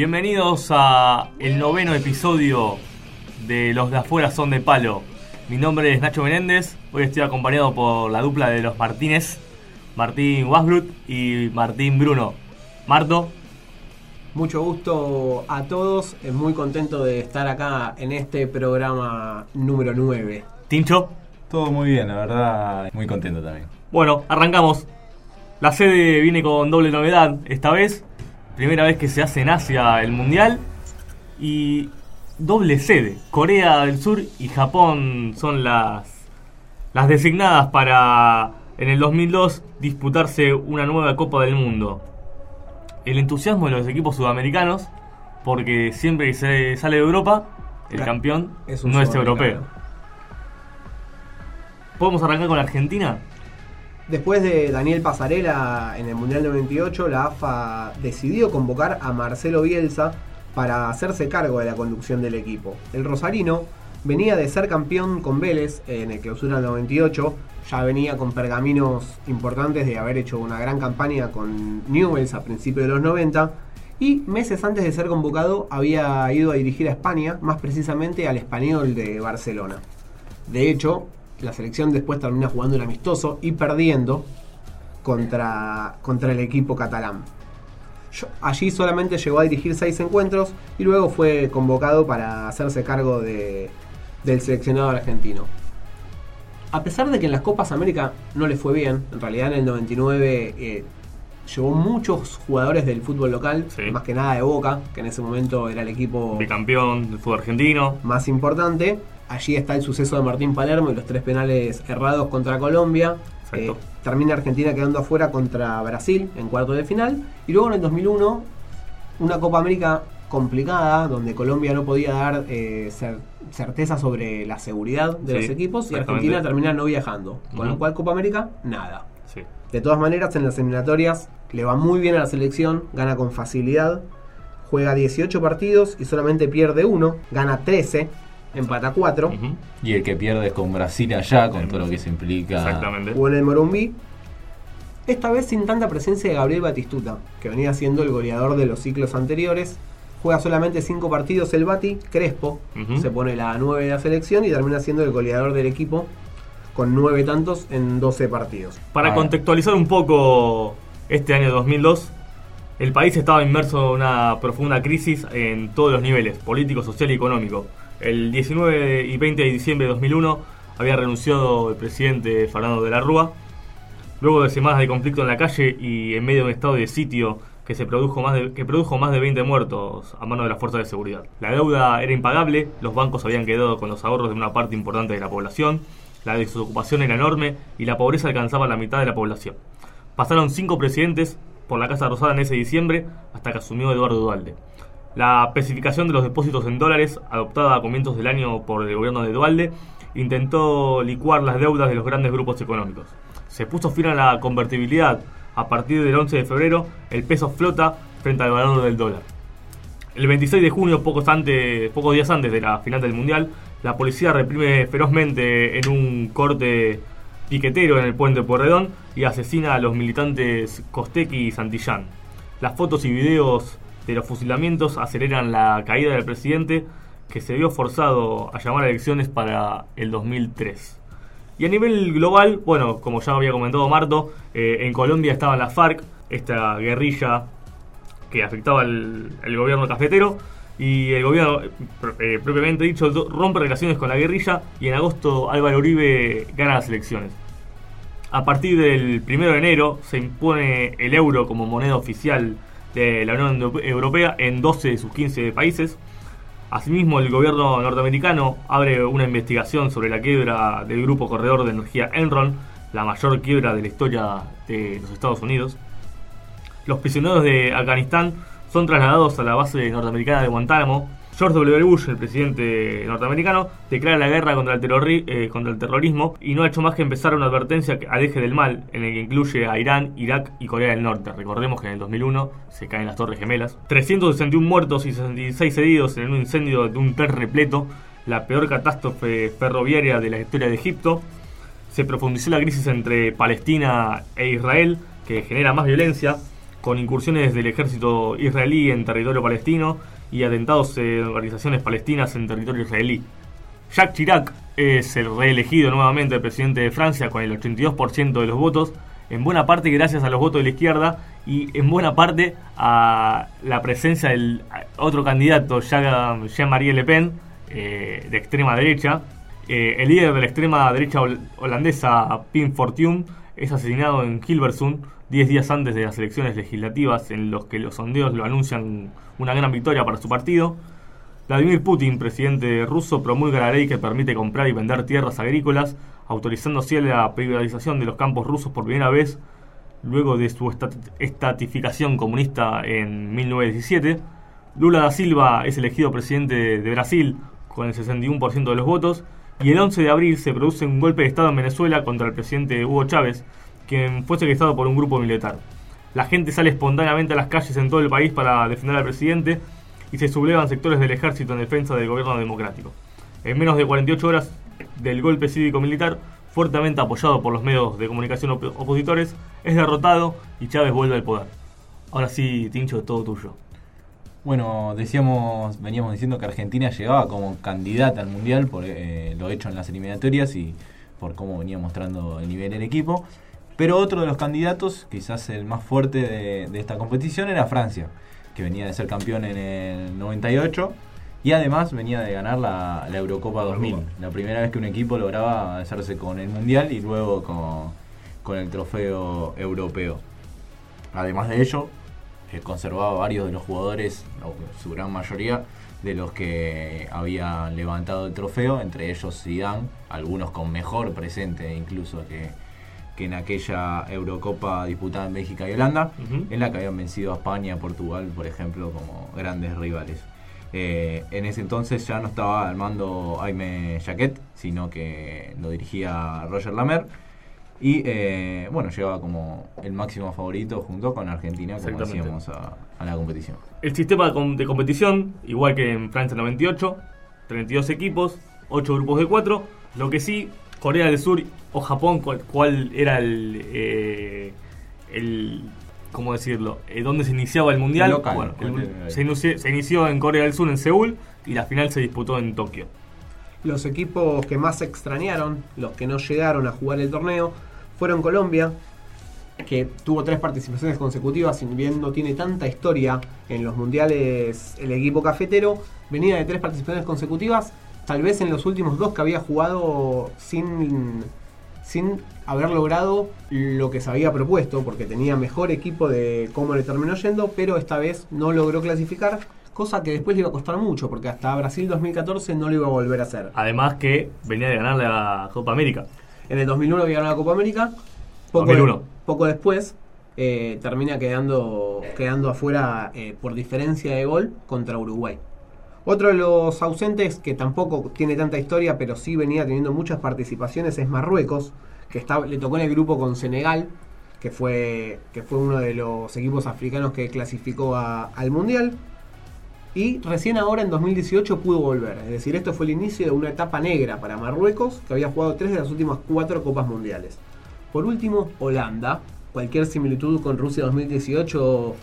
Bienvenidos a el noveno episodio de Los de afuera son de palo. Mi nombre es Nacho Menéndez, hoy estoy acompañado por la dupla de los Martínez, Martín Wasblut y Martín Bruno. Marto, Mucho gusto a todos, eh, muy contento de estar acá en este programa número 9. Tincho. Todo muy bien, la verdad, muy contento también. Bueno, arrancamos. La sede viene con doble novedad esta vez. Primera vez que se hace en Asia el Mundial. Y doble sede. Corea del Sur y Japón son las, las designadas para en el 2002 disputarse una nueva Copa del Mundo. El entusiasmo de los equipos sudamericanos, porque siempre que se sale de Europa, el Claro, campeón es no es europeo. ¿Podemos arrancar con la Argentina? Después de Daniel Pasarela en el Mundial 98, la AFA decidió convocar a Marcelo Bielsa para hacerse cargo de la conducción del equipo. El Rosarino venía de ser campeón con Vélez en el Clausura del 98, ya venía con pergaminos importantes de haber hecho una gran campaña con Newells a principios de los 90 y meses antes de ser convocado había ido a dirigir a España, más precisamente al Español de Barcelona. De hecho, la selección después termina jugando un amistoso y perdiendo contra, contra el equipo catalán. Yo- allí solamente llegó a dirigir seis encuentros y luego fue convocado para hacerse cargo de- del seleccionado argentino. A pesar de que en las Copas América no le fue bien, en realidad en el 99 eh, llevó muchos jugadores del fútbol local, Sí. más que nada de Boca, que en ese momento era el equipo Bicampeón del fútbol argentino. más importante. Allí está el suceso de Martín Palermo y los tres penales errados contra Colombia. Eh, termina Argentina quedando afuera contra Brasil en cuarto de final. Y luego en el 2001, una Copa América complicada, donde Colombia no podía dar eh, cer- certeza sobre la seguridad de Sí, los equipos y. Argentina termina no viajando. Con lo cual Copa América, nada. Sí. De todas maneras, en las eliminatorias le va muy bien a la selección, gana con facilidad, juega 18 partidos y solamente pierde uno, gana 13, empata 4, Ujú. Y el que pierde es con Brasil allá, con todo lo que se implica. Exactamente. jugó en el Morumbí. Esta vez sin tanta presencia de Gabriel Batistuta, que venía siendo el goleador de los ciclos anteriores. Juega solamente 5 partidos el Bati, Crespo, se pone la 9 de la selección y termina siendo el goleador del equipo con 9 tantos en 12 partidos. Para Ah. contextualizar un poco este año 2002, el país estaba inmerso en una profunda crisis en todos los niveles, político, social y económico. El 19 y 20 de diciembre de 2001 había renunciado el presidente Fernando de la Rúa. Luego de semanas de conflicto en la calle y en medio de un estado de sitio que, se produjo más de, que produjo más de 20 muertos a mano de las fuerzas de seguridad. La deuda era impagable, los bancos habían quedado con los ahorros de una parte importante de la población, la desocupación era enorme y la pobreza alcanzaba la mitad de la población. Pasaron cinco presidentes por la Casa Rosada en ese diciembre hasta que asumió Eduardo Dualde. La especificación de los depósitos en dólares, adoptada a comienzos del año por el gobierno de Dualde, intentó licuar las deudas de los grandes grupos económicos. Se puso fin a la convertibilidad. A partir del 11 de febrero, el peso flota frente al valor del dólar. El 26 de junio, pocos, antes, pocos días antes de la final del Mundial, la policía reprime ferozmente en un corte piquetero en el puente Porredón y asesina a los militantes Costequi y Santillán. Las fotos y videos de los fusilamientos aceleran la caída del presidente que se vio forzado a llamar a elecciones para el 2003. Y a nivel global, bueno, como ya había comentado Marto, eh, en Colombia estaban las FARC, esta guerrilla que afectaba al, al gobierno cafetero, y el gobierno, eh, pr- propiamente dicho, rompe relaciones con la guerrilla, y en agosto Álvaro Uribe gana las elecciones. A partir del 1 de enero se impone el euro como moneda oficial de la Unión Euro- Europea en 12 de sus 15 países. Asimismo, el gobierno norteamericano abre una investigación sobre la quiebra del grupo corredor de energía Enron, la mayor quiebra de la historia de los Estados Unidos. Los prisioneros de Afganistán son trasladados a la base norteamericana de Guantánamo. George W. Bush, el presidente norteamericano, declara la guerra contra el, terrorri- eh, contra el terrorismo y no ha hecho más que empezar una advertencia al eje del mal, en el que incluye a Irán, Irak y Corea del Norte. Recordemos que en el 2001 se caen las Torres Gemelas. 361 muertos y 66 heridos en un incendio de un tren repleto, la peor catástrofe ferroviaria de la historia de Egipto. Se profundizó la crisis entre Palestina e Israel, que genera más violencia. con incursiones del ejército israelí en territorio palestino y atentados en organizaciones palestinas en territorio israelí. Jacques Chirac es el reelegido nuevamente presidente de Francia con el 82% de los votos, en buena parte gracias a los votos de la izquierda y en buena parte a la presencia del otro candidato, Jean-Marie Le Pen, eh, de extrema derecha. Eh, el líder de la extrema derecha holandesa, Pim Fortuyn, es asesinado en Hilversum 10 días antes de las elecciones legislativas en los que los sondeos lo anuncian una gran victoria para su partido. Vladimir Putin, presidente ruso, promulga la ley que permite comprar y vender tierras agrícolas, autorizando así la privatización de los campos rusos por primera vez luego de su estatificación comunista en 1917. Lula da Silva es elegido presidente de Brasil con el 61% de los votos y el 11 de abril se produce un golpe de Estado en Venezuela contra el presidente Hugo Chávez, quien fue secuestrado por un grupo militar. La gente sale espontáneamente a las calles en todo el país para defender al presidente y se sublevan sectores del ejército en defensa del gobierno democrático. En menos de 48 horas del golpe cívico-militar, fuertemente apoyado por los medios de comunicación opositores, es derrotado y Chávez vuelve al poder. Ahora sí, Tincho, todo tuyo. Bueno, decíamos, veníamos diciendo que Argentina llegaba como candidata al Mundial por eh, lo hecho en las eliminatorias y por cómo venía mostrando el nivel del equipo. Pero otro de los candidatos, quizás el más fuerte de, esta competición, era Francia, que venía de ser campeón en el 98 y además venía de ganar la, Eurocopa 2000, la primera vez que un equipo lograba hacerse con el Mundial y luego con, el trofeo europeo. Además de ello, eh, conservaba varios de los jugadores, o su gran mayoría, de los que habían levantado el trofeo, entre ellos Zidane, algunos con mejor presente incluso que, en aquella Eurocopa disputada en México y Holanda, en la que habían vencido a España, Portugal, por ejemplo, como grandes rivales. Eh, en ese entonces ya no estaba al mando Jaime Jaquet, sino que lo dirigía Roger Lamer. Y eh, bueno, llegaba como el máximo favorito junto con Argentina, como decíamos, a, la competición. El sistema de competición, igual que en Francia 98, 32 equipos, 8 grupos de 4. Lo que sí, Corea del Sur o Japón, cuál, era el, eh, el ¿cómo decirlo? Eh, ¿Dónde se iniciaba el mundial? bueno, se, inició, en Corea del Sur, en Seúl, y la final se disputó en Tokio. Los equipos que más se extrañaron, los que no llegaron a jugar el torneo, fueron Colombia, que tuvo tres participaciones consecutivas, si bien no tiene tanta historia en los mundiales el equipo cafetero, venía de tres participaciones consecutivas, tal vez en los últimos dos que había jugado sin sin haber logrado lo que se había propuesto, porque tenía mejor equipo de cómo le terminó yendo, pero esta vez no logró clasificar, cosa que después le iba a costar mucho, porque hasta Brasil 2014 no lo iba a volver a hacer. Además que venía de ganar la Copa América. En el 2001 había ganado la Copa América, poco, poco después eh, termina quedando, quedando afuera eh, por diferencia de gol contra Uruguay. Otro de los ausentes que tampoco tiene tanta historia, pero sí venía teniendo muchas participaciones, es Marruecos, que le tocó en el grupo con Senegal, que fue, que fue uno de los equipos africanos que clasificó al Mundial. Y recién ahora, en 2018, pudo volver. Es decir, esto fue el inicio de una etapa negra para Marruecos, que había jugado tres de las últimas cuatro Copas Mundiales. Por último, Holanda. Cualquier similitud con Rusia 2018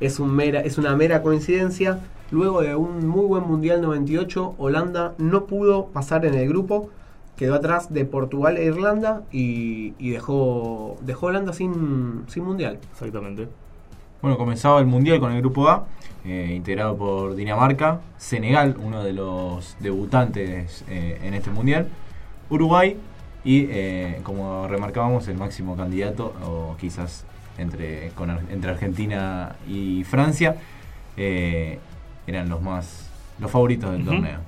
es, un mera, es una mera coincidencia. Luego de un muy buen Mundial 98, Holanda no pudo pasar en el grupo, quedó atrás de Portugal e Irlanda y, dejó, dejó Holanda sin, sin Mundial. Exactamente. Bueno, comenzaba el Mundial con el grupo A, eh, integrado por Dinamarca, Senegal, uno de los debutantes eh, en este Mundial, Uruguay y, eh, como remarcábamos, el máximo candidato, o quizás entre, entre Argentina y Francia eran los más los favoritos del torneo.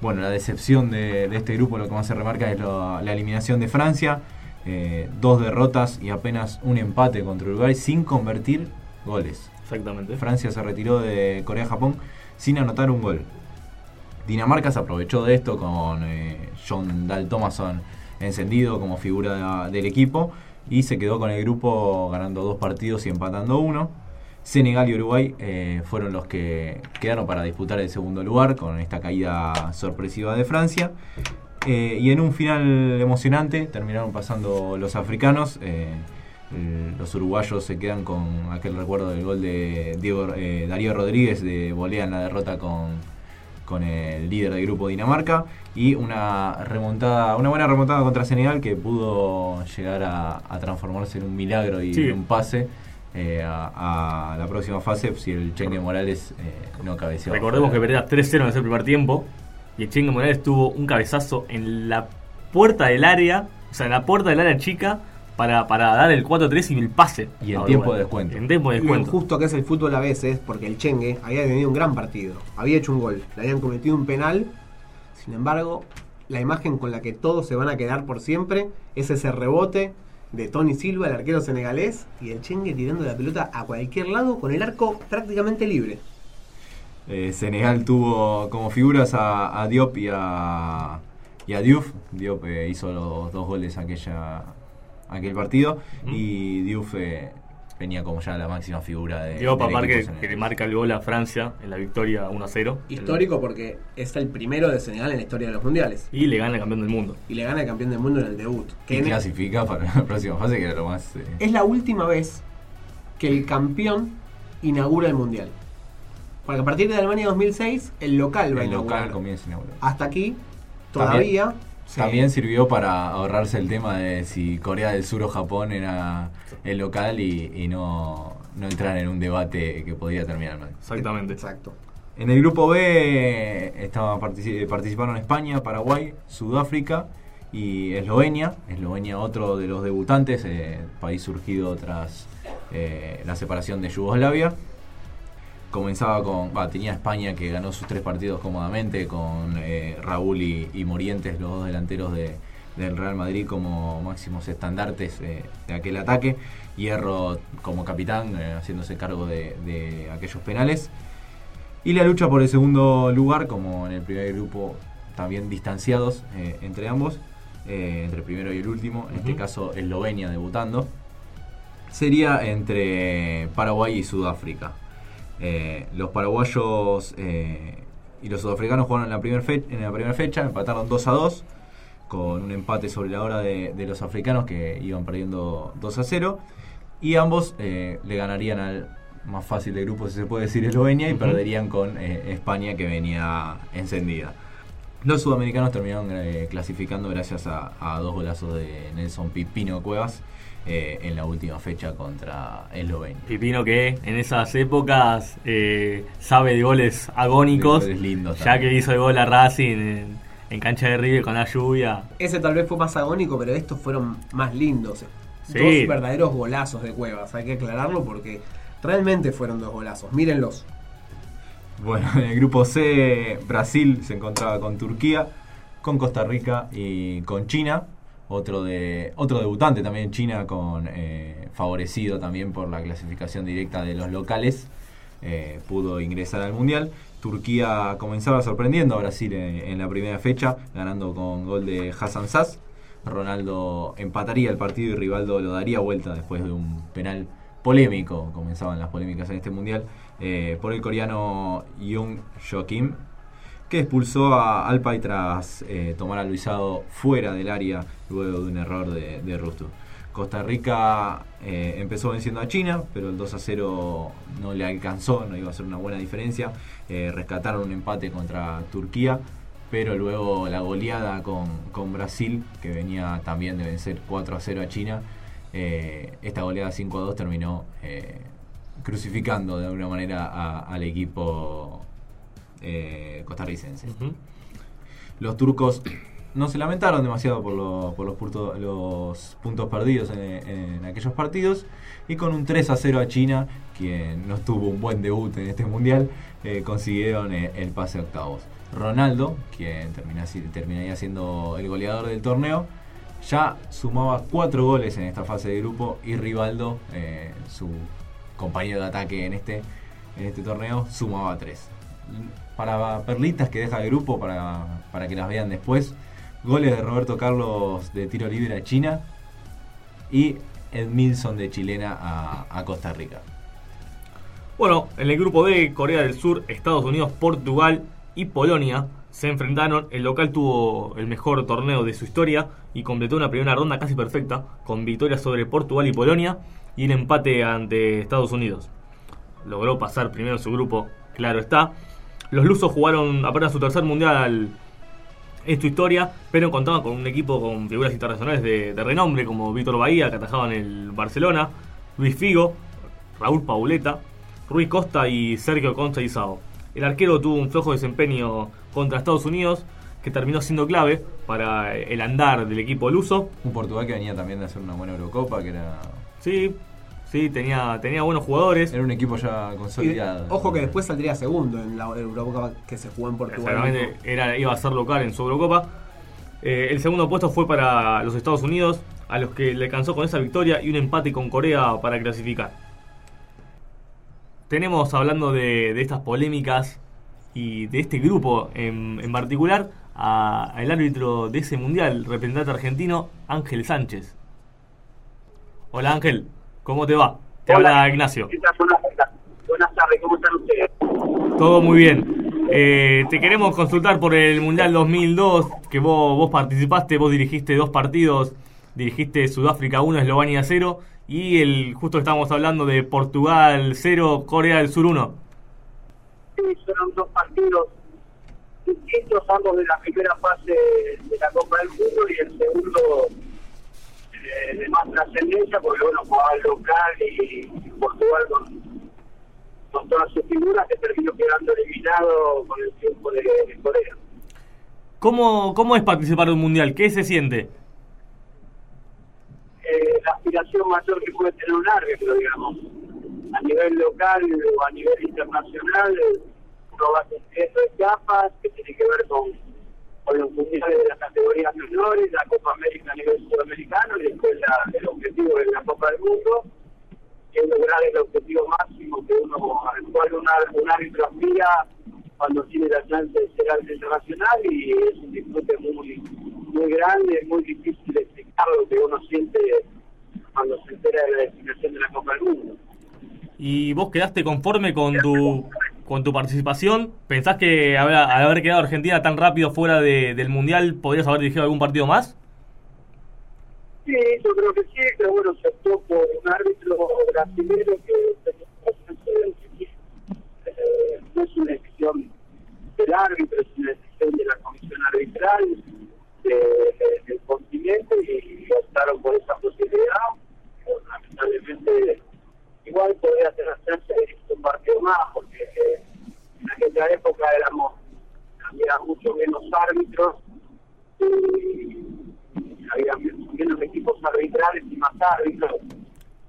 Bueno, la decepción de, este grupo, lo que más se remarca es la eliminación de Francia, eh, dos derrotas y apenas un empate contra Uruguay sin convertir goles. Exactamente. Francia se retiró de Corea-Japón sin anotar un gol. Dinamarca se aprovechó de esto con eh, John Dal Thomason encendido como figura del equipo y se quedó con el grupo ganando dos partidos y empatando uno. Senegal y Uruguay eh, fueron los que quedaron para disputar el segundo lugar con esta caída sorpresiva de Francia. Eh, y en un final emocionante terminaron pasando los africanos, eh, los uruguayos se quedan con aquel recuerdo del gol de Diego, Darío Rodríguez de volea en la derrota con, con el líder del grupo Dinamarca y una remontada, una buena remontada contra Senegal que pudo llegar a, transformarse en un milagro y en un pase. Eh, a, la próxima fase si el Chengue Morales eh, no cabeceó. Recordemos que perdía 3-0 en ese primer tiempo y el Chengue Morales tuvo un cabezazo en la puerta del área, o sea, en la puerta del área chica para, para dar el 4-3 y el pase. Y en tiempo de descuento. En tiempo de descuento. justo que es el fútbol a veces, porque el Chengue había tenido un gran partido. Había hecho un gol, le habían cometido un penal. Sin embargo, la imagen con la que todos se van a quedar por siempre es ese rebote de Tony Silva, el arquero senegalés, y el Chengue tirando la pelota a cualquier lado con el arco prácticamente libre. Eh, Senegal tuvo como figuras a, Diop y a, y a Diouf. Diop eh, hizo los dos goles aquella aquel partido y Diouf eh, venía como ya la máxima figura de Diop aparte que, le marca el gol a Francia en la victoria 1-0 histórico porque es el primero de Senegal en la historia de los mundiales. Y le gana el campeón del mundo. Y le gana el campeón del mundo en el debut. Que y clasifica para la próxima fase que era lo más eh, es la última vez que el campeón inaugura el mundial. Porque a partir de Alemania 2006 el local va a inaugurar. local comienza a inaugurar. Hasta aquí todavía también sirvió para ahorrarse el tema de si Corea del Sur o Japón era el local y, no, no, entrar en un debate que podía terminar mal. Exactamente. Exacto. En el grupo B estaba participaron España, Paraguay, Sudáfrica y Eslovenia. Eslovenia otro de los debutantes, eh, país surgido tras eh, la separación de Yugoslavia comenzaba con. tenía España que ganó sus tres partidos cómodamente, con eh, Raúl y, Morientes, los dos delanteros de, del Real Madrid, como máximos estandartes eh, de aquel ataque. Hierro como capitán, eh, haciéndose cargo de, aquellos penales. Y la lucha por el segundo lugar, como en el primer grupo, también distanciados entre ambos, entre el primero y el último, en este caso Eslovenia debutando, sería entre Paraguay y Sudáfrica. Eh, los paraguayos eh, y los sudafricanos jugaron en la, primera en la primera fecha, empataron 2 a 2, con un empate sobre la hora de, los africanos que iban perdiendo 2 a 0. Y ambos eh, le ganarían al más fácil de grupo, si se puede decir, Eslovenia, y perderían con España que venía encendida. Los sudamericanos terminaron clasificando gracias a, a, dos golazos de Nelson Pipino Cuevas eh, en la última fecha contra Eslovenia. Pipino que en esas épocas eh, sabe de goles agónicos, ya que hizo el gol a Racing en, cancha de River con la lluvia. Ese tal vez fue más agónico, pero estos fueron más lindos. Dos verdaderos golazos de Cuevas, hay que aclararlo porque realmente fueron dos golazos. Mírenlos. Bueno, en el grupo C Brasil se encontraba con Turquía, con Costa Rica y con China otro de otro debutante también en China con eh, favorecido también por la clasificación directa de los locales eh, pudo ingresar al mundial. Turquía comenzaba sorprendiendo a Brasil en, la primera fecha ganando con gol de Hassan Sass Ronaldo empataría el partido y Rivaldo lo daría vuelta después de un penal polémico. Comenzaban las polémicas en este mundial eh, por el coreano Young Joakim que expulsó a Alpay tras eh, tomar a Luisado fuera del área luego de un error de, de. Costa Rica eh, empezó venciendo a China, pero el 2 a 0 no le alcanzó, no iba a ser una buena diferencia. Eh, rescataron un empate contra Turquía, pero luego la goleada con, Brasil, que venía también de vencer 4 a 0 a China, esta goleada 5 a 2 terminó crucificando de alguna manera al equipo eh, costarricense. Los turcos no se lamentaron demasiado por, por los, los, puntos perdidos en, aquellos partidos y con un 3 a 0 a China, quien no tuvo un buen debut en este mundial, eh, consiguieron eh, el, pase a octavos. Ronaldo, quien termina, terminaría siendo el goleador del torneo, ya sumaba cuatro goles en esta fase de grupo y Rivaldo, su compañero de ataque en este, en este torneo, sumaba tres para perlitas que deja el grupo para, para que las vean después. Goles de Roberto Carlos de tiro libre a China y Edmilson de chilena a, Costa Rica. Bueno, en el grupo D, Corea del Sur, Estados Unidos, Portugal y Polonia se enfrentaron. El local tuvo el mejor torneo de su historia y completó una primera ronda casi perfecta, con victorias sobre Portugal y Polonia y el empate ante Estados Unidos. Logró pasar primero su grupo, claro está. Los lusos jugaron apenas su tercer mundial en su historia, pero contaban con un equipo con figuras internacionales de, de renombre como Víctor Bahía, que atajaba en el Barcelona, Luis Figo, Raúl Pauleta, Ruiz Costa y Sergio Concha. El arquero tuvo un flojo desempeño contra Estados Unidos, que terminó siendo clave para el andar del equipo luso. Un Portugal que venía también de hacer una buena Eurocopa, que era. Sí, sí, tenía, tenía buenos jugadores. Era un equipo ya Y, consolidado. ojo que después saldría segundo en la Eurocopa que se jugó en Portugal. Exactamente, era, iba a ser local en su Eurocopa. Eh, el segundo puesto fue para los Estados Unidos, a los que le alcanzó con esa victoria y un empate con Corea para clasificar. Tenemos hablando de, de estas polémicas y de este grupo en, en particular a- al árbitro de ese mundial, representante argentino, Ángel Sánchez. Hola Ángel, ¿cómo te va? Te habla Ignacio. Buenas tardes, ¿cómo están ustedes? Todo muy bien. Eh, te queremos consultar por el Mundial 2002, que vos, vos participaste, vos dirigiste dos partidos, dirigiste Sudáfrica 1, Eslovenia 0, y el justo estábamos hablando de Portugal 0, Corea del Sur 1. Sí, fueron dos partidos distintos, ambos de la primera fase de la Copa del Mundo y el segundo eh, de más trascendencia, porque bueno, jugaba el local y Portugal con, con todas sus figuras que terminó quedando eliminado con el triunfo de, de Corea. ¿Cómo, ¿Cómo es participar de un Mundial? ¿Qué se siente? eh, la aspiración mayor que puede tener un árbitro, digamos. A nivel local o a nivel internacional, uno va cumpliendo etapas que tiene que ver con, con los mundiales de las categorías menores, la Copa América a nivel sudamericano y después el objetivo de la Copa del Mundo, que es lograr el objetivo máximo que uno, al cual un, ar- un árbitro aspira cuando tiene la chance de ser árbitro internacional y es un disfrute muy muy grande, muy difícil de explicar lo que uno siente cuando se entera de la definición de la Copa del Mundo. ¿Y vos quedaste conforme con tu, con tu participación? ¿Pensás que al haber quedado Argentina tan rápido fuera de- del Mundial podrías haber dirigido algún partido más? Sí, yo creo que sí, pero bueno, se optó por un árbitro brasileño que eh, no es una decisión del árbitro, es una decisión de la comisión arbitral de- de- del continente y optaron por esa posibilidad. Lamentablemente, igual podría dirigir un partido más, porque eh, en aquella época éramos había mucho menos árbitros y había menos equipos arbitrales y más árbitros,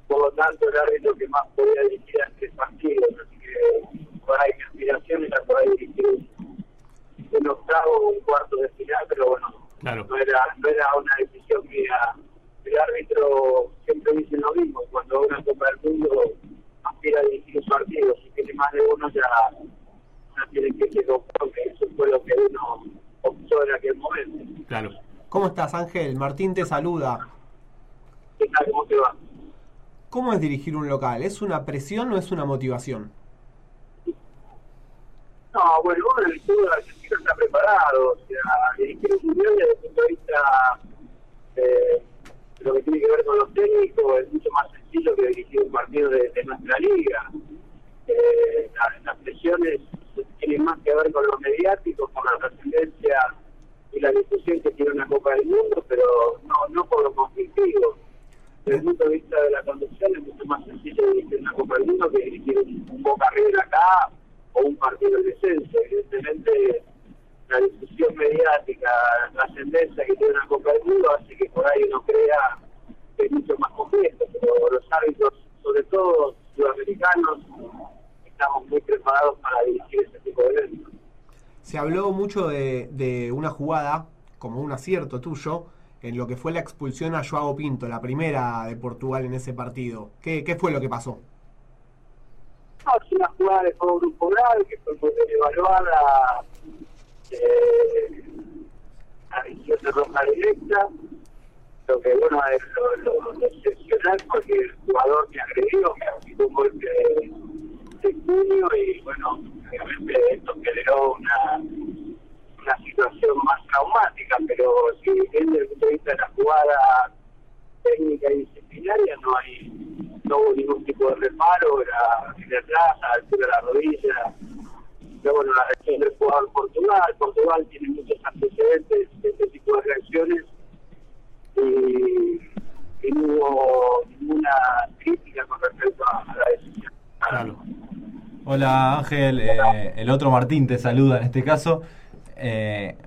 por lo tanto el árbitro que más podía dirigir a tres partidos, así que por ahí mi aspiración era por ahí dirigir un, un octavo o un cuarto de final, pero bueno, Claro. no era, no era una decisión mía. El árbitro siempre dice lo mismo, cuando una Copa del Mundo aspira a dirigir un partido, si tiene más de uno ya, ya tiene que ser que eso fue lo que uno optó en aquel momento. Claro. ¿Cómo estás, Ángel? Martín te saluda. ¿Qué tal? ¿Cómo te va? ¿Cómo es dirigir un local? ¿Es una presión o es una motivación? No, bueno, uno en el fútbol argentino está preparado, o sea, dirigir un mundial desde el punto de vista eh, lo que tiene que ver con los técnicos es mucho más sencillo que dirigir un partido de, nuestra liga. Eh, la- las presiones tienen más que ver con lo mediático, con la trascendencia y la discusión que tiene una Copa del Mundo, pero no, no por lo conflictivo. Desde el punto de vista de la conducción es mucho más sencillo dirigir una Copa del Mundo que dirigir un, un Boca River acá o un partido de descenso. Evidentemente, la discusión mediática, la trascendencia que tiene una Copa del Mundo hace que por ahí uno crea que es mucho más complejo, pero los árbitros, sobre todo sudamericanos, estamos muy preparados para dirigir ese tipo de eventos. Se habló mucho de, de una jugada, como un acierto tuyo, en lo que fue la expulsión a Joao Pinto, la primera de Portugal en ese partido. ¿Qué, qué fue lo que pasó? No, es una jugada de juego grupo grave que fue bien evaluada a izquierda Roma directa, lo que bueno es lo, lo, excepcional porque el jugador me agredió, me aplicó un golpe de, de y bueno, obviamente esto generó una, una situación más traumática, pero si desde el punto de vista de la jugada técnica y disciplinaria no hay no hubo ningún tipo de reparo, era en el plaza, altura de la rodilla, Luego, bueno, la reacción del jugador Portugal. Portugal tiene muchos antecedentes de este tipo de reacciones y, y no hubo ninguna crítica con respecto a la decisión. Claro. Hola Ángel, eh, el otro Martín te saluda en este caso. Eh,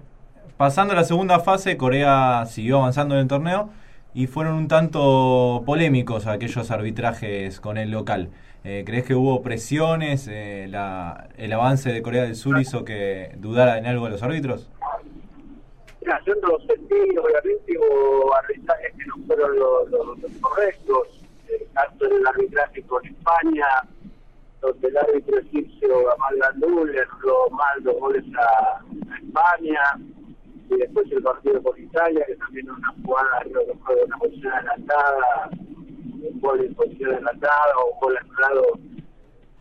pasando a la segunda fase, Corea siguió avanzando en el torneo y fueron un tanto polémicos aquellos arbitrajes con el local. Eh, ¿Crees que hubo presiones? Eh, la, ¿El avance de Corea del Sur hizo que dudara en algo de los árbitros? Mira, yo no lo sentí, obviamente hubo arbitrajes que no fueron los, correctos. El caso del arbitraje con España, donde el árbitro egipcio Amal Gandul le mal dos goles a, a España. Y después el partido con Italia, que también una jugada, creo que fue una posición adelantada, un gol en posición adelantada o un gol anulado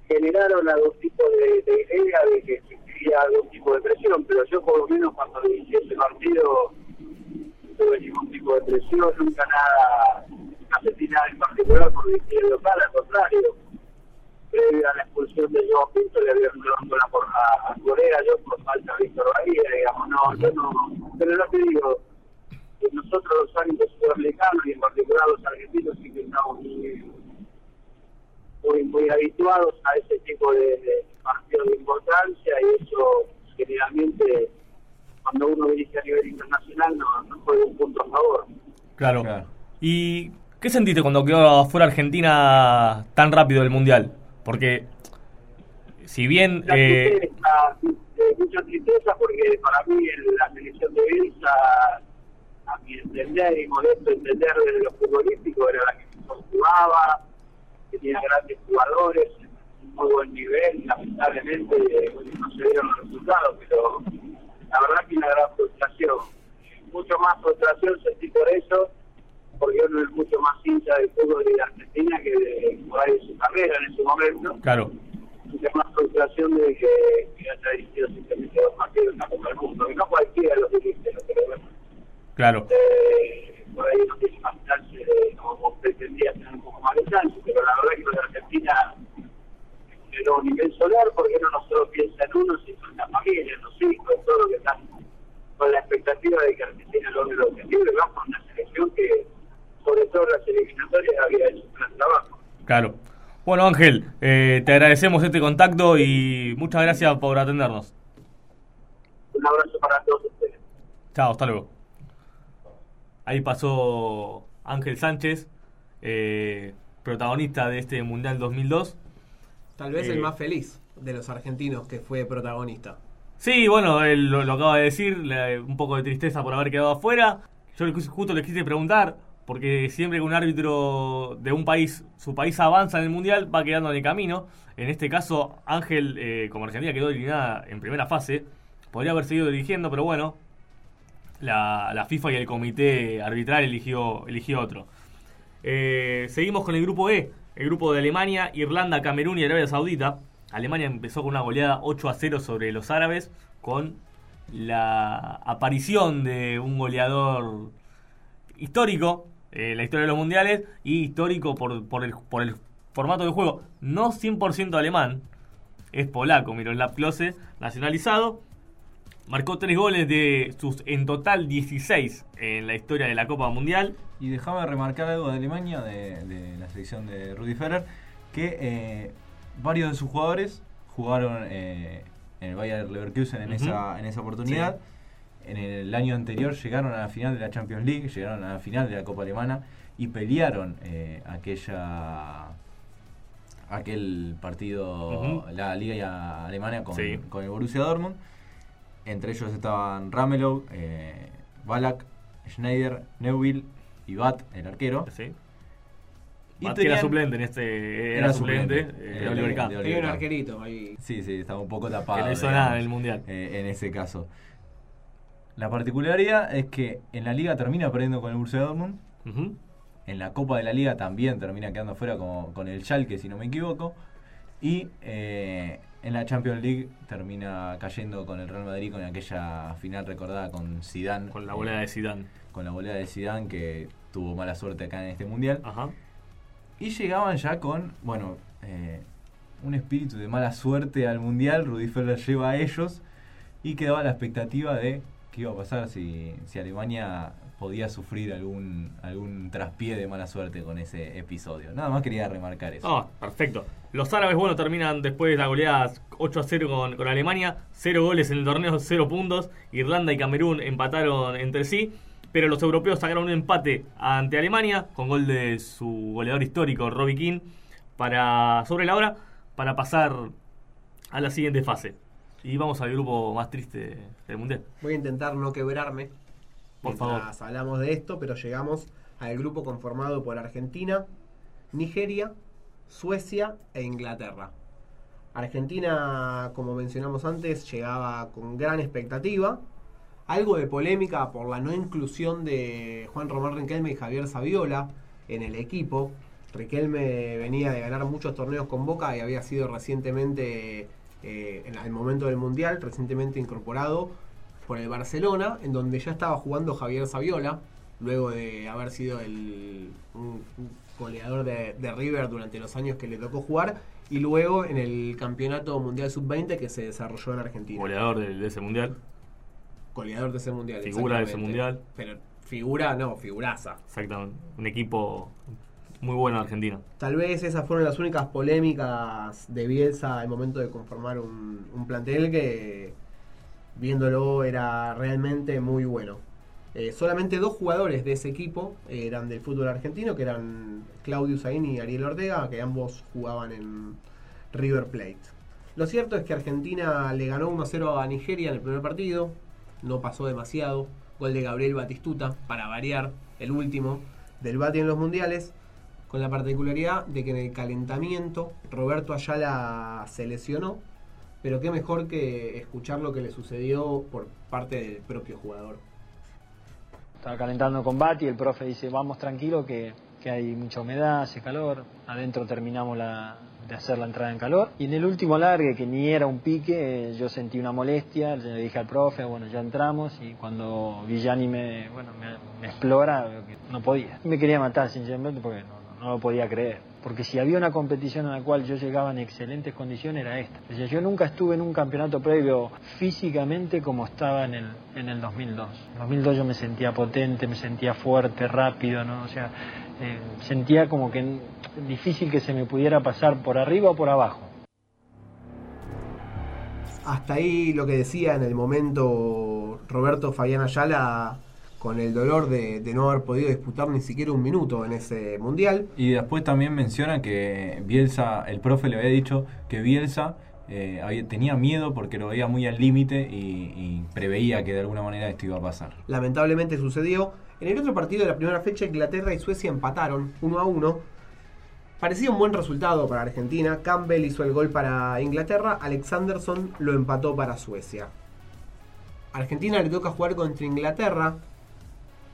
generaron algún tipo de, de idea de que existía algún tipo de presión, pero yo por lo menos cuando dirigí ese partido no tuve ningún tipo de presión, nunca nada, sentí nada en particular por dirigir el local, al contrario. Previo a la expulsión de Joao Pinto le habían dado la por a, a Corea, yo por falta de Víctor Bahía, digamos, no, yo no, pero no te digo, que nosotros los árbitros sudamericanos y en particular los argentinos sí que estamos muy muy, muy habituados a ese tipo de, de partidos de importancia y eso generalmente cuando uno dirige a nivel internacional no, no juega un punto a favor. Claro. Claro. ¿Y qué sentiste cuando quedó afuera Argentina tan rápido del Mundial? Porque, si bien... La eh, tristeza, eh, mucha tristeza porque para mí la selección de Bielsa, a mi entender y modesto entender desde lo futbolístico, era la que mejor jugaba, tenía grandes jugadores, muy buen nivel, lamentablemente no se dieron los resultados, pero la verdad que una gran frustración. Mucho más frustración sentí por eso, porque uno es mucho más hincha del fútbol de Argentina que de, por ahí de su carrera en ese momento claro, mucha más frustración de que, que haya dirigido simplemente dos partidos en la Copa del Mundo, que no cualquiera los dirige, lo creo. claro. Eh, por ahí no tiene más chance, de, o, pretendía tener un poco más de chance, pero la verdad que lo de Argentina generó un nivel solar, porque no solo piensa en uno, sino en la familia, en los hijos, en todo lo que están con la expectativa de que Argentina logre el objetivo, y vamos con una selección que, sobre todo las eliminatorias, había hecho un gran trabajo. Claro. Bueno, Ángel, eh, te agradecemos este contacto y muchas gracias por atendernos. Un abrazo para todos ustedes. Chao, hasta luego. Ahí pasó Ángel Sánchez, eh, protagonista de este Mundial 2002. Tal vez Eh. el más feliz de los argentinos que fue protagonista. Sí, bueno, él lo, lo acaba de decir, le- un poco de tristeza por haber quedado afuera. Yo justo le quise preguntar, porque siempre que un árbitro de un país, su país avanza en el Mundial, va quedando en el camino. En este caso, Ángel, eh, como Argentina quedó eliminada en primera fase, podría haber seguido dirigiendo, pero bueno, la, la FIFA y el comité arbitral eligió, eligió otro. Eh, seguimos con el grupo E, el grupo de Alemania, Irlanda, Camerún y Arabia Saudita. Alemania empezó con una goleada 8 a 0 sobre los árabes, con la aparición de un goleador histórico eh, en la historia de los mundiales y histórico por, por, el, por el formato de juego. No 100% alemán, es polaco, Miroslav Klose, nacionalizado. Marcó tres goles de sus en total 16 en la historia de la Copa Mundial. Y déjame remarcar algo de Alemania, de, de la selección de Rudi Ferrer, que eh, varios de sus jugadores jugaron eh, en el Bayer Leverkusen en, esa, en esa oportunidad. En el año anterior llegaron a la final de la Champions League, llegaron a la final de la Copa Alemana y pelearon eh, aquella aquel partido, la Liga Alemana con, Sí. con el Borussia Dortmund. Entre ellos estaban Ramelow, eh, Balak, Schneider, Neuwill y Bat, el arquero. ¿sí? Y Bat, que era tenían- suplente en este. Era, Era suplente, suplente, eh, eh, de Oliver Kahn. Tenía un arquerito ahí. Sí, sí, estaba un poco tapado. Que no hizo nada en el Mundial. eh, en ese caso. La particularidad es que en la liga termina perdiendo con el Borussia Dortmund. En la Copa de la Liga también termina quedando fuera como, con el Schalke, si no me equivoco. Y eh, en la Champions League termina cayendo con el Real Madrid con aquella final recordada con Zidane. Con la eh, volea de Zidane. con la volea de Zidane que tuvo mala suerte acá en este mundial. Ajá. Y llegaban ya con, bueno, eh, un espíritu de mala suerte al Mundial. Rudy Feller lleva a ellos y quedaba la expectativa de qué iba a pasar si, si Alemania podía sufrir algún, algún traspié de mala suerte con ese episodio. Nada más quería remarcar eso. Ah, perfecto. Los árabes, bueno, terminan después de la goleada 8 a 0 con, con Alemania. Cero goles en el torneo, cero puntos. Irlanda y Camerún empataron entre sí. Pero los europeos sacaron un empate ante Alemania con gol de su goleador histórico, Robbie King, para, sobre la hora, para pasar a la siguiente fase. Y vamos al grupo más triste del Mundial. Voy a intentar no quebrarme Por favor. hablamos de esto, pero llegamos al grupo conformado por Argentina, Nigeria, Suecia e Inglaterra. Argentina, como mencionamos antes, llegaba con gran expectativa. Algo de polémica por la no inclusión de Juan Román Riquelme y Javier Saviola en el equipo. Riquelme venía de ganar muchos torneos con Boca y había sido recientemente, eh, en el momento del Mundial, recientemente incorporado por el Barcelona, en donde ya estaba jugando Javier Saviola, luego de haber sido el, goleador de, de River durante los años que le tocó jugar, y luego en el Campeonato Mundial Sub-20 que se desarrolló en Argentina. Goleador de, de ese Mundial. Goleador de ese Mundial. Figura de ese. Mundial. Pero figura, no, figuraza. Exactamente. Un equipo muy bueno de Argentina. Tal vez esas fueron las únicas polémicas de Bielsa al momento de conformar un, un plantel que, viéndolo, era realmente muy bueno. Eh, solamente dos jugadores de ese equipo eh, eran del fútbol argentino, que eran Claudio Saín y Ariel Ortega, que ambos jugaban en River Plate. Lo cierto es que Argentina le ganó 1-0 a Nigeria en el primer partido, no pasó demasiado. Gol de Gabriel Batistuta, para variar, el último del Bati en los mundiales, con la particularidad de que en el calentamiento Roberto Ayala se lesionó, pero qué mejor que escuchar lo que le sucedió por parte del propio jugador. Estaba calentando con Bati, el profe dice, vamos tranquilo que, que hay mucha humedad, hace calor. Adentro terminamos la- de hacer la entrada en calor. Y en el último largue, que ni era un pique, eh, yo sentí una molestia, le dije al profe, bueno, ya entramos. Y cuando Villani me, bueno, me, explora, no podía. Me quería matar, sinceramente, porque no- no lo podía creer. Porque si había una competición en la cual yo llegaba en excelentes condiciones era esta. O sea, yo nunca estuve en un campeonato previo físicamente como estaba en el, en el 2002. En 2002 yo me sentía potente, me sentía fuerte, rápido, ¿no? O sea, eh, sentía como que difícil que se me pudiera pasar por arriba o por abajo. Hasta ahí lo que decía en el momento Roberto Fabián Ayala con el dolor de, de no haber podido disputar ni siquiera un minuto en ese mundial. Y después también menciona que Bielsa, el profe le había dicho que Bielsa eh, había- tenía miedo porque lo veía muy al límite y, y preveía que de alguna manera esto iba a pasar. Lamentablemente sucedió. En el otro partido de la primera fecha, Inglaterra y Suecia empataron 1 a 1. Parecía un buen resultado para Argentina. Campbell hizo el gol para Inglaterra, Alexanderson lo empató para Suecia. Argentina le toca jugar contra Inglaterra.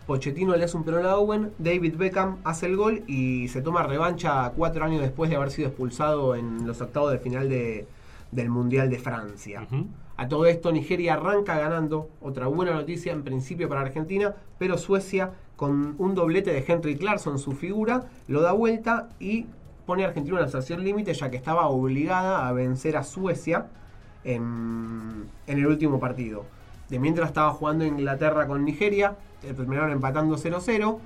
Pochettino le hace un penal a Owen, David Beckham hace el gol y se toma revancha cuatro años después de haber sido expulsado en los octavos de final de- del Mundial de Francia. A todo esto Nigeria arranca ganando, otra buena noticia en principio para Argentina, pero Suecia con un doblete de Henry Clarkson, su figura, lo da vuelta y pone a Argentina en una situación límite ya que estaba obligada a vencer a Suecia en, en el último partido. De mientras estaba jugando Inglaterra con Nigeria, eh, terminaron empatando 0-0,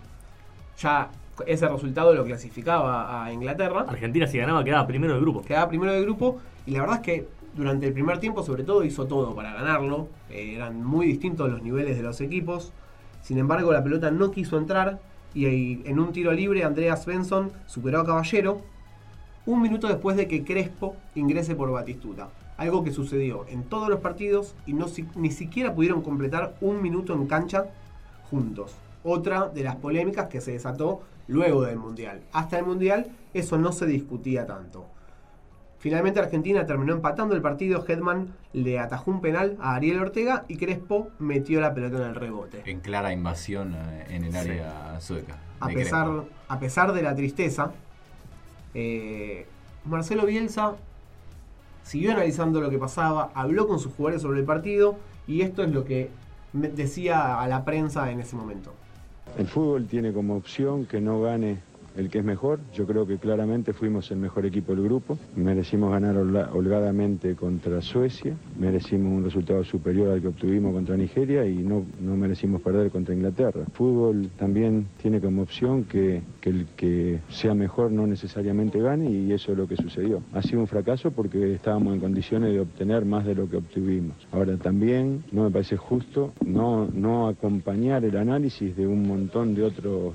ya ese resultado lo clasificaba a Inglaterra. Argentina si ganaba quedaba primero del grupo. Quedaba primero de grupo y la verdad es que durante el primer tiempo sobre todo hizo todo para ganarlo. Eh, eran muy distintos los niveles de los equipos. Sin embargo la pelota no quiso entrar y ahí, en un tiro libre Andreas Benson superó a Caballero un minuto después de que Crespo ingrese por Batistuta. Algo que sucedió en todos los partidos y no, si- ni siquiera pudieron completar un minuto en cancha juntos. Otra de las polémicas que se desató luego del Mundial. Hasta el Mundial eso no se discutía tanto. Finalmente Argentina terminó empatando el partido, Hedman le atajó un penal a Ariel Ortega y Crespo metió la pelota en el rebote. En clara invasión eh, en el Sí. área sueca. A pesar, a pesar de la tristeza, eh, Marcelo Bielsa siguió analizando lo que pasaba, habló con sus jugadores sobre el partido y esto es lo que decía a la prensa en ese momento. El fútbol tiene como opción que no gane el que es mejor. Yo creo que claramente fuimos el mejor equipo del grupo. Merecimos ganar holgadamente contra Suecia, merecimos un resultado superior al que obtuvimos contra Nigeria y no, no merecimos perder contra Inglaterra. fútbol también tiene como opción que, que el que sea mejor no necesariamente gane y eso es lo que sucedió. Ha sido un fracaso porque estábamos en condiciones de obtener más de lo que obtuvimos. Ahora también no me parece justo no, no acompañar el análisis de un montón de otros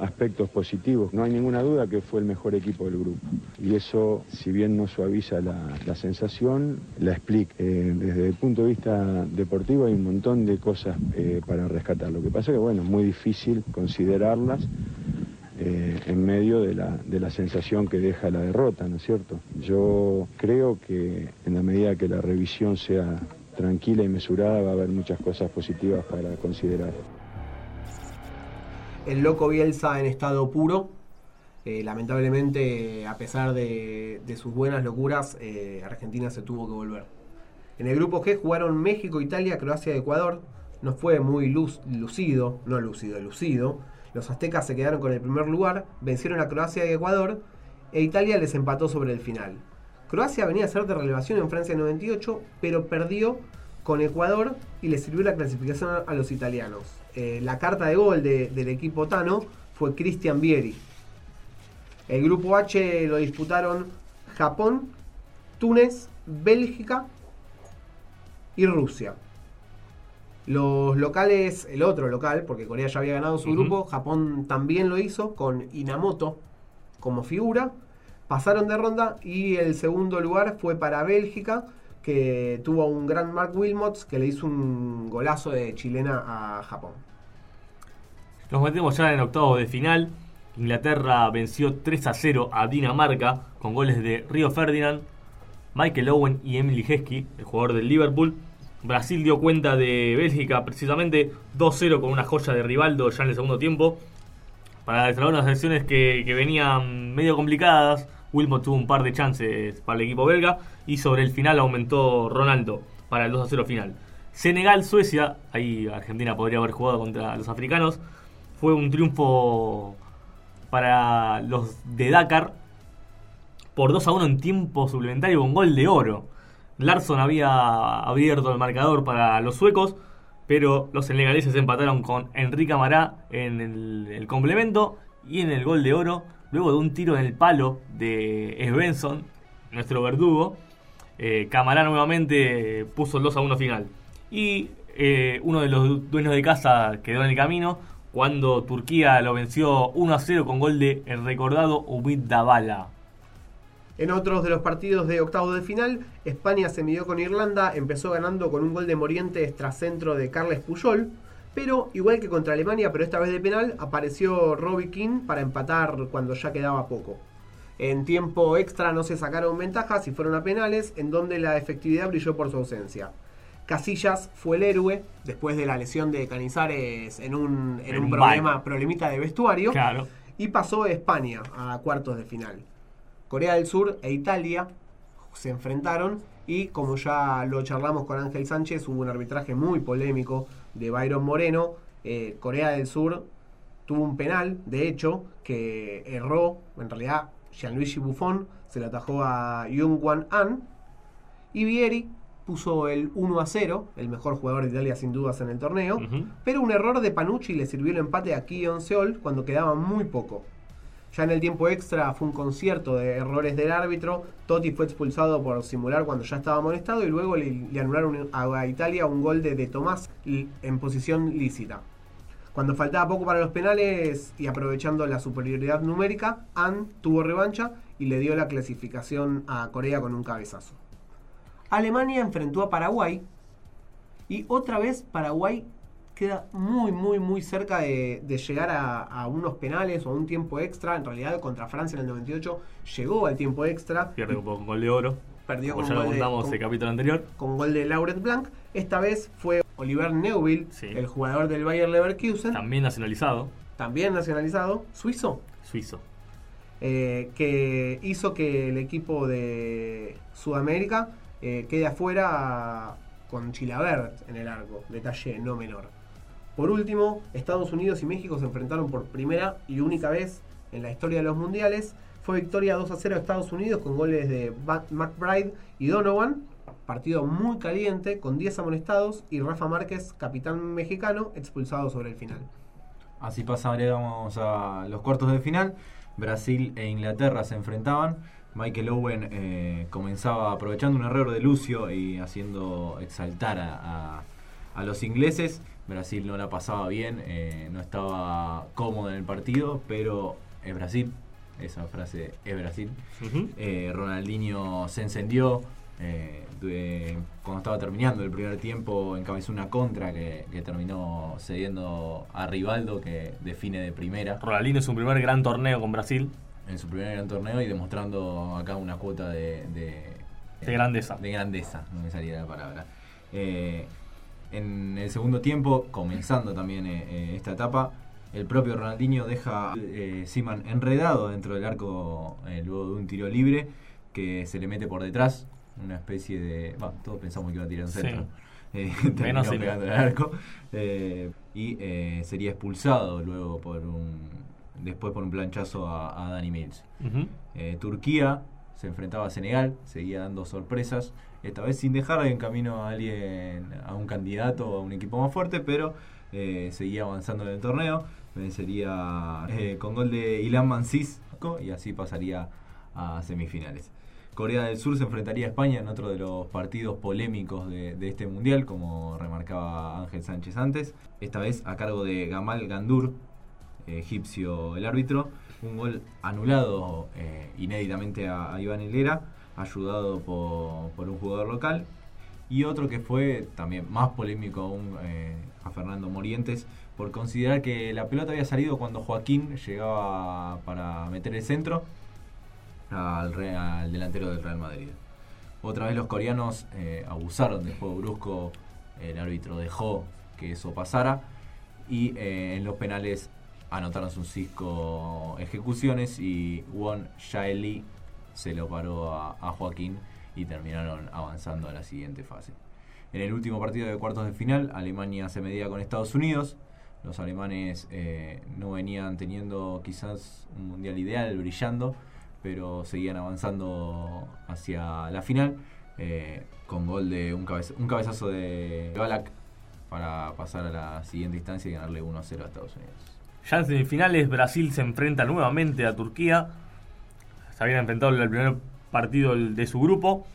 aspectos positivos. No hay ninguna duda que fue el mejor equipo del grupo. Y eso, si bien no suaviza la, sensación, la explica. Eh, desde el punto de vista deportivo hay un montón de cosas eh, para rescatar. Lo que pasa es que, bueno, es muy difícil considerarlas eh, en medio de la, de la sensación que deja la derrota, ¿no es cierto? Yo creo que en la medida que la revisión sea tranquila y mesurada va a haber muchas cosas positivas para considerar el loco Bielsa en estado puro. Eh, lamentablemente, a pesar de, sus buenas locuras, eh, Argentina se tuvo que volver. En el grupo G jugaron México, Italia, Croacia y Ecuador. No fue muy lucido, no lucido, lucido. Los aztecas se quedaron con el primer lugar, vencieron a Croacia y Ecuador, e Italia les empató sobre el final. Croacia venía a ser de relevación en Francia en 98, pero perdió con Ecuador y le sirvió la clasificación a los italianos. Eh, la carta de gol del equipo Tano fue Cristian Vieri. El grupo H lo disputaron Japón, Túnez, Bélgica y Rusia. Los locales, el otro local, porque Corea ya había ganado su grupo, Japón también lo hizo con Inamoto como figura. Pasaron de ronda y el segundo lugar fue para Bélgica que tuvo un gran Mark Wilmots que le hizo un golazo de chilena a Japón. Nos metemos ya en octavo de final. Inglaterra venció 3 a 0 a Dinamarca con goles de Río Ferdinand, Michael Owen y Emily Heskey, el jugador del Liverpool. Brasil dio cuenta de Bélgica precisamente 2-0 con una joya de Rivaldo ya en el segundo tiempo. Para destrabar unas selecciones que, que venían medio complicadas, Wilmot tuvo un par de chances para el equipo belga y sobre el final aumentó Ronaldo para el 2 0 final. Senegal, Suecia, ahí Argentina podría haber jugado contra los africanos. Fue un triunfo para los de Dakar por 2 a 1 en tiempo suplementario con gol de oro. Larson había abierto el marcador para los suecos, pero los senegaleses empataron con Enrique Amará en el complemento y en el gol de oro luego de un tiro en el palo de Svensson, nuestro verdugo, eh, Camará nuevamente puso el 2 a 1 final. Y eh, uno de los dueños de casa quedó en el camino cuando Turquía lo venció 1 a 0 con gol de el recordado Umid Dabala. En otros de los partidos de octavo de final, España se midió con Irlanda, empezó ganando con un gol de Morientes tras centro de Carles Puyol. Pero igual que contra Alemania, pero esta vez de penal, apareció Robbie King para empatar cuando ya quedaba poco. En tiempo extra no se sacaron ventajas y fueron a penales, en donde la efectividad brilló por su ausencia. Casillas fue el héroe después de la lesión de Canizares en un, en un problema, problemita de vestuario. Y pasó España a cuartos de final. Corea del Sur e Italia se enfrentaron y como ya lo charlamos con Ángel Sánchez, hubo un arbitraje muy polémico de Byron Moreno. Eh, Corea del Sur tuvo un penal, de hecho, que erró, en realidad Gianluigi Buffon se le atajó a Jung Wan An. Y Vieri puso el 1 a 0, el mejor jugador de Italia sin dudas en el torneo. Pero un error de Panucci le sirvió el empate a Kion Seol cuando quedaba muy poco. Ya en el tiempo extra fue un concierto de errores del árbitro. Totti fue expulsado por simular cuando ya estaba amonestado y luego le, anularon a Italia un gol de, de Tomás en posición lícita. Cuando faltaba poco para los penales y aprovechando la superioridad numérica, An tuvo revancha y le dio la clasificación a Corea con un cabezazo. Alemania enfrentó a Paraguay y otra vez Paraguay queda muy, muy, muy cerca de, llegar a, unos penales o a un tiempo extra. En realidad, contra Francia en el 98 llegó al tiempo extra. Pierde con gol de oro. Perdió con ya gol de, el capítulo anterior. Con gol de Lauret Blanc. Esta vez fue Oliver Neuville, el jugador del Bayer Leverkusen. También nacionalizado. También nacionalizado. Suizo. Suizo. Eh, que hizo que el equipo de Sudamérica eh, quede afuera con Chilabert en el arco. Detalle no menor. Por último, Estados Unidos y México se enfrentaron por primera y única vez en la historia de los mundiales. Fue victoria 2 a 0 de Estados Unidos con goles de McBride y Donovan. Partido muy caliente, con 10 amonestados y Rafa Márquez, capitán mexicano, expulsado sobre el final. Así pasaríamos a los cuartos de final. Brasil e Inglaterra se enfrentaban. Michael Owen eh, comenzaba aprovechando un error de Lucio y haciendo exaltar a los ingleses. Brasil no la pasaba bien, eh, no estaba cómodo en el partido, pero es Brasil. Esa frase es Brasil. Eh, Ronaldinho se encendió. eh, de- cuando estaba terminando el primer tiempo, encabezó una contra que, que terminó cediendo a Rivaldo, que define de primera Ronaldinho es su primer gran torneo con Brasil. en su primer gran torneo y demostrando acá una cuota de, de, De grandeza. De grandeza, no me salía la palabra. Eh, en el segundo tiempo, comenzando también eh, eh, esta etapa, el propio Ronaldinho deja eh, Siman enredado dentro del arco eh, luego de un tiro libre que se le mete por detrás, una especie de... Bueno, todos pensamos que iba a tirar un Sí. centro. Eh, Menos pegando el arco y sería expulsado luego por un después por un planchazo a, a Danny Mills. Turquía se enfrentaba a Senegal, seguía dando sorpresas, esta vez sin dejar en camino a alguien, a un candidato o a un equipo más fuerte, pero eh, seguía avanzando en el torneo. Vencería eh, con gol de Ilan Mansis y así pasaría a semifinales. Corea del Sur se enfrentaría a España en otro de los partidos polémicos de, este mundial, como remarcaba Ángel Sánchez antes. Esta vez a cargo de Gamal Gandur, egipcio el árbitro. Un gol anulado eh, inéditamente a, a Iván Hilera, ayudado por, por un jugador local. Y otro que fue también más polémico aún eh, a Fernando Morientes, por considerar que la pelota había salido cuando Joaquín llegaba para meter el centro al, al delantero del Real Madrid. Otra vez los coreanos eh, abusaron del juego brusco, el árbitro dejó que eso pasara y eh, en los penales anotaron sus cinco ejecuciones y Won Shaeli se lo paró a, Joaquín y terminaron avanzando a la siguiente fase. En el último partido de cuartos de final, Alemania se medía con Estados Unidos. Los alemanes eh, no venían teniendo quizás un mundial ideal, brillando, pero seguían avanzando hacia la final eh, con gol de un, un cabezazo de Balak para pasar a la siguiente instancia y ganarle 1-0 a Estados Unidos. Ya en semifinales, Brasil se enfrenta nuevamente a Turquía. Se habían enfrentado en el primer partido de su grupo.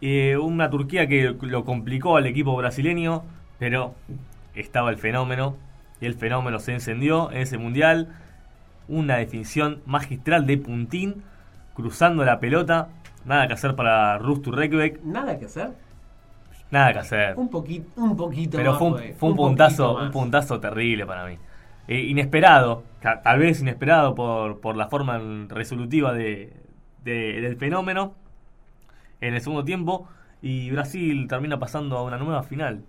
Eh, una Turquía que lo complicó al equipo brasileño, pero estaba el fenómeno. Y el fenómeno se encendió en ese mundial. Una definición magistral de puntín, cruzando la pelota. Nada que hacer para Rustu Reykjavik. Nada que hacer. Nada que hacer. Un poquito, un poquito Pero más, fue un, fue un poquito puntazo, un puntazo terrible para mí. Eh, inesperado, ta- tal vez inesperado por, por la forma resolutiva de, de- del fenómeno en el segundo tiempo. Y Brasil termina pasando a una nueva final.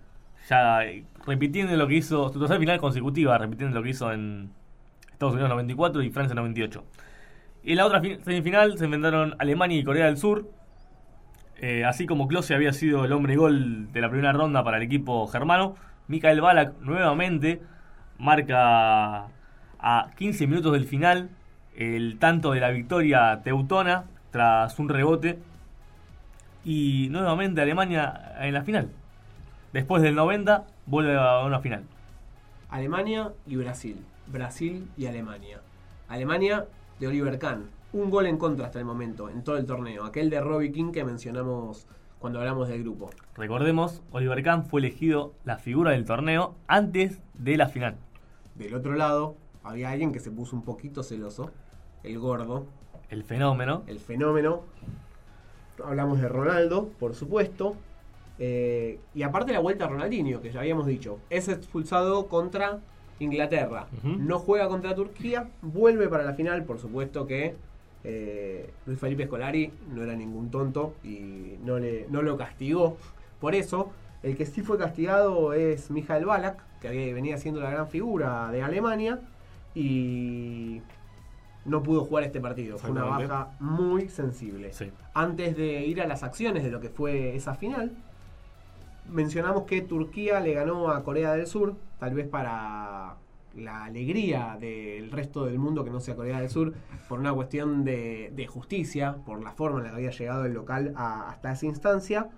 Ya eh, repitiendo lo que hizo, su tercera final consecutiva, repitiendo lo que hizo en Estados Unidos 94 y Francia 98. En la otra fi- semifinal se enfrentaron Alemania y Corea del Sur. Eh, así como Klose había sido el hombre gol de la primera ronda para el equipo germano, Mikael Balak nuevamente marca a 15 minutos del final el tanto de la victoria teutona tras un rebote y nuevamente Alemania en la final. Después del 90 vuelve a una final. Alemania y Brasil. Brasil y Alemania. Alemania de Oliver Kahn. Un gol en contra hasta el momento, en todo el torneo. Aquel de Robbie King que mencionamos cuando hablamos del grupo. Recordemos, Oliver Kahn fue elegido la figura del torneo antes de la final. Del otro lado, había alguien que se puso un poquito celoso. El gordo, El fenómeno. el fenómeno. Hablamos de Ronaldo, por supuesto. Eh, y aparte la vuelta a Ronaldinho, que ya habíamos dicho. Es expulsado contra Inglaterra. No juega contra Turquía. Vuelve para la final, por supuesto que eh, Luis Felipe Scolari no era ningún tonto y no, le, no lo castigó. Por eso, el que sí fue castigado es Michael Balak, que venía siendo la gran figura de Alemania. Y no pudo jugar este partido. Fue una baja muy sensible. Sí. Antes de ir a las acciones de lo que fue esa final, mencionamos que Turquía le ganó a Corea del Sur, tal vez para la alegría del resto del mundo que no sea Corea del Sur por una cuestión de, de justicia, por la forma en la que había llegado el local a- hasta esa instancia.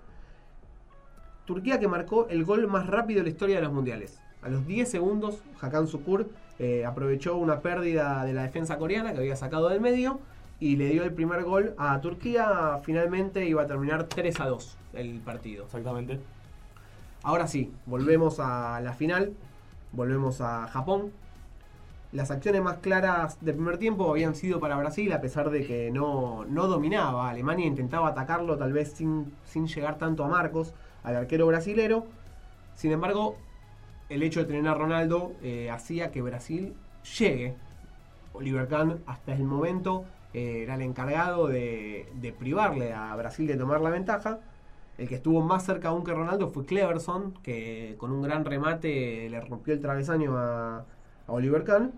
Turquía que marcó el gol más rápido de la historia de los mundiales. A los 10 segundos, Hakan Sukur eh, aprovechó una pérdida de la defensa coreana que había sacado del medio y le dio el primer gol a Turquía. Finalmente iba a terminar 3 a 2 el partido. Exactamente. Ahora sí, volvemos a la final, volvemos a Japón. Las acciones más claras del primer tiempo habían sido para Brasil, a pesar de que no, no dominaba. Alemania intentaba atacarlo, tal vez sin, sin llegar tanto a Marcos, al arquero brasilero. Sin embargo, el hecho de tener a Ronaldo eh, hacía que Brasil llegue. Oliver Kahn hasta el momento eh, era el encargado de, privarle a Brasil de tomar la ventaja. El que estuvo más cerca aún que Ronaldo fue Cleverson, que con un gran remate le rompió el travesaño a, Oliver Kahn.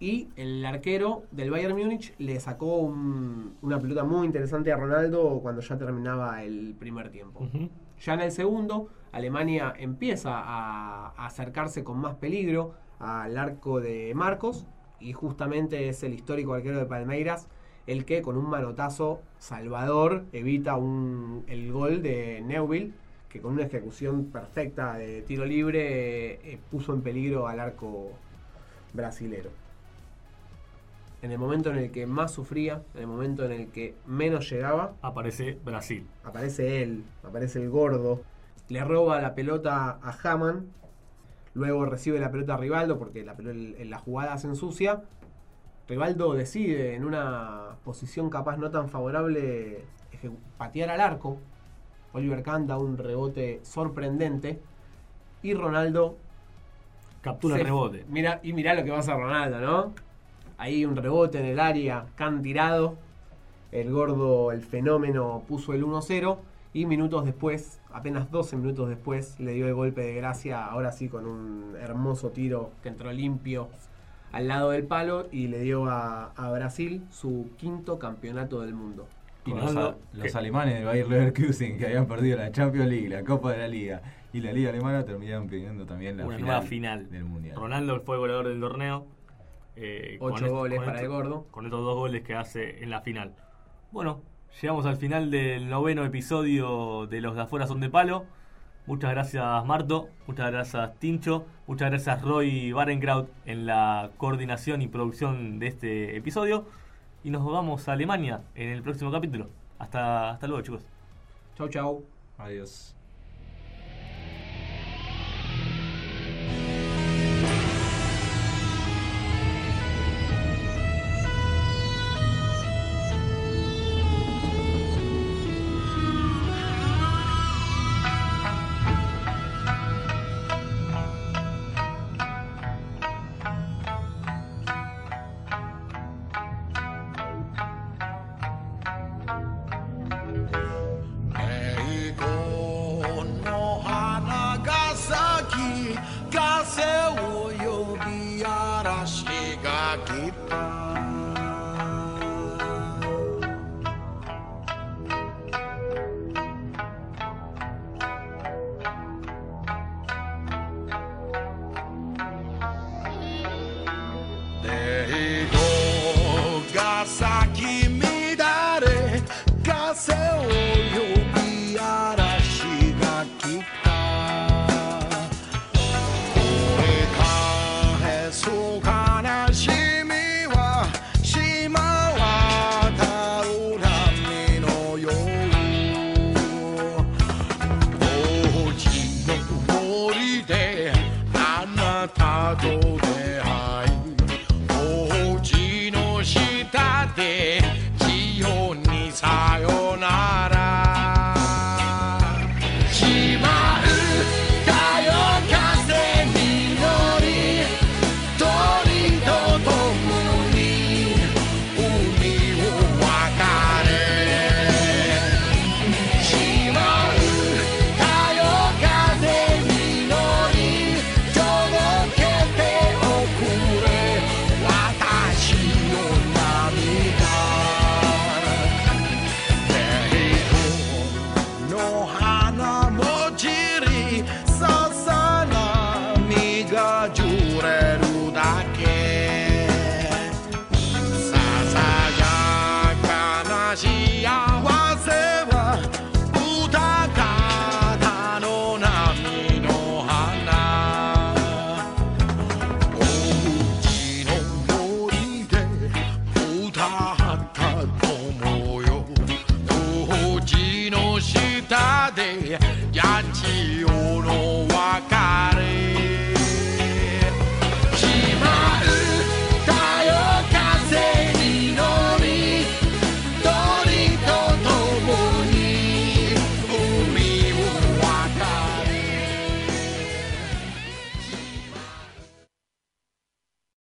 Y el arquero del Bayern Múnich le sacó un- una pelota muy interesante a Ronaldo cuando ya terminaba el primer tiempo. Ya en el segundo, Alemania empieza a, acercarse con más peligro al arco de Marcos y justamente es el histórico arquero de Palmeiras el que con un manotazo salvador evita un- el gol de Neuville que con una ejecución perfecta de tiro libre eh, puso en peligro al arco brasilero. En el momento en el que más sufría, en el momento en el que menos llegaba, Aparece Brasil. aparece él, aparece el gordo, le roba la pelota a Haman, luego recibe la pelota a Rivaldo porque la, en la jugada se ensucia. Rivaldo decide en una posición capaz no tan favorable patear al arco. Oliver Kahn da un rebote sorprendente y Ronaldo Captura se- el rebote. Mira, y mirá lo que pasa a Ronaldo, ¿no? Ahí un rebote en el área, can tirado. El gordo, el fenómeno, puso el 1-0. Y minutos después, apenas 12 minutos después, le dio el golpe de gracia. Ahora sí, con un hermoso tiro que entró limpio al lado del palo. Y le dio a, a Brasil su quinto campeonato del mundo. Y los, a- los alemanes del Bayer Leverkusen que habían perdido la Champions League, la Copa de la Liga y la Liga Alemana terminaron pidiendo también la Una final, nueva final. del Mundial. Ronaldo fue goleador del torneo. Eh, Ocho con goles con para esto- el gordo. Con estos dos goles que hace en la final. Bueno, llegamos al final del noveno episodio de Los de afuera son de palo. Muchas gracias Marto, muchas gracias Tincho, muchas gracias Roy Barenkraut en la coordinación y producción de este episodio. Y nos vamos a Alemania en el próximo capítulo. Hasta, hasta luego chicos. Chau, chau. Adiós.